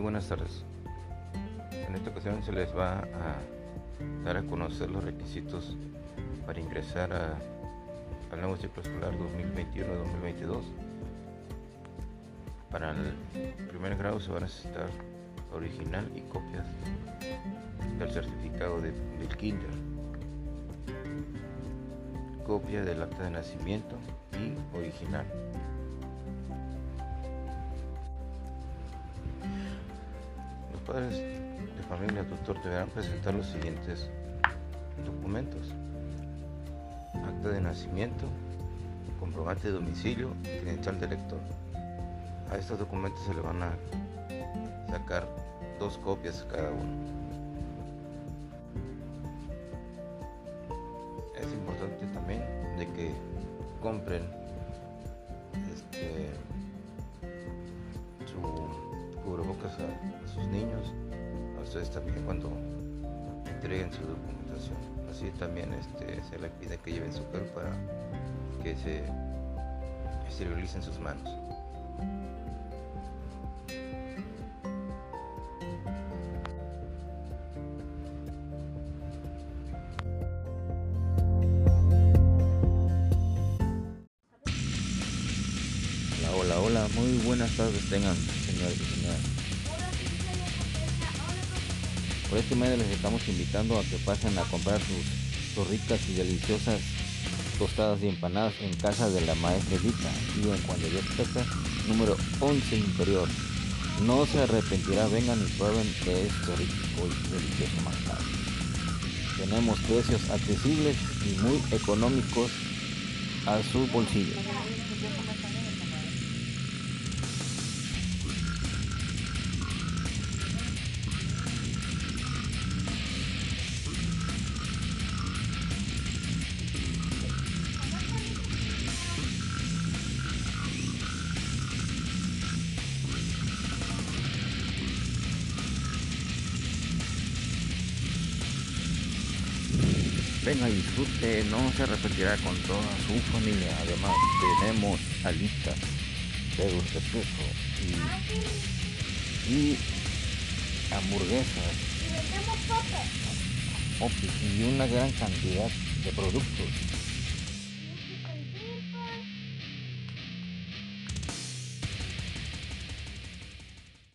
buenas tardes. En esta ocasión se les va a dar a conocer los requisitos para ingresar al nuevo ciclo escolar 2021-2022. Para el primer grado se va a necesitar original y copias del certificado de, del kinder, copia del acta de nacimiento y original. Padres de familia tutor deberán presentar los siguientes documentos. Acta de nacimiento, comprobante de domicilio y credencial de lector. A estos documentos se le van a sacar dos copias cada uno. Es importante también de que compren este, a, sus niños, a ustedes también cuando entreguen su documentación. Así también este, se les pide que lleven su gel para que se esterilicen sus manos. Hola, hola, muy buenas tardes tengan, señores y señoras. Por este medio les estamos invitando a que pasen a comprar sus, sus ricas y deliciosas tostadas y empanadas en casa de la maestra Edita y en cuando Dios Peca, número 11 inferior. No se arrepentirá, vengan y prueben este rico y delicioso manjar. Tenemos precios accesibles y muy económicos a su bolsillo. Venga y disfrute, no se arrepentirá con toda su familia. Además, tenemos alitas de dulce queso y, y hamburguesas. Popis y una gran cantidad de productos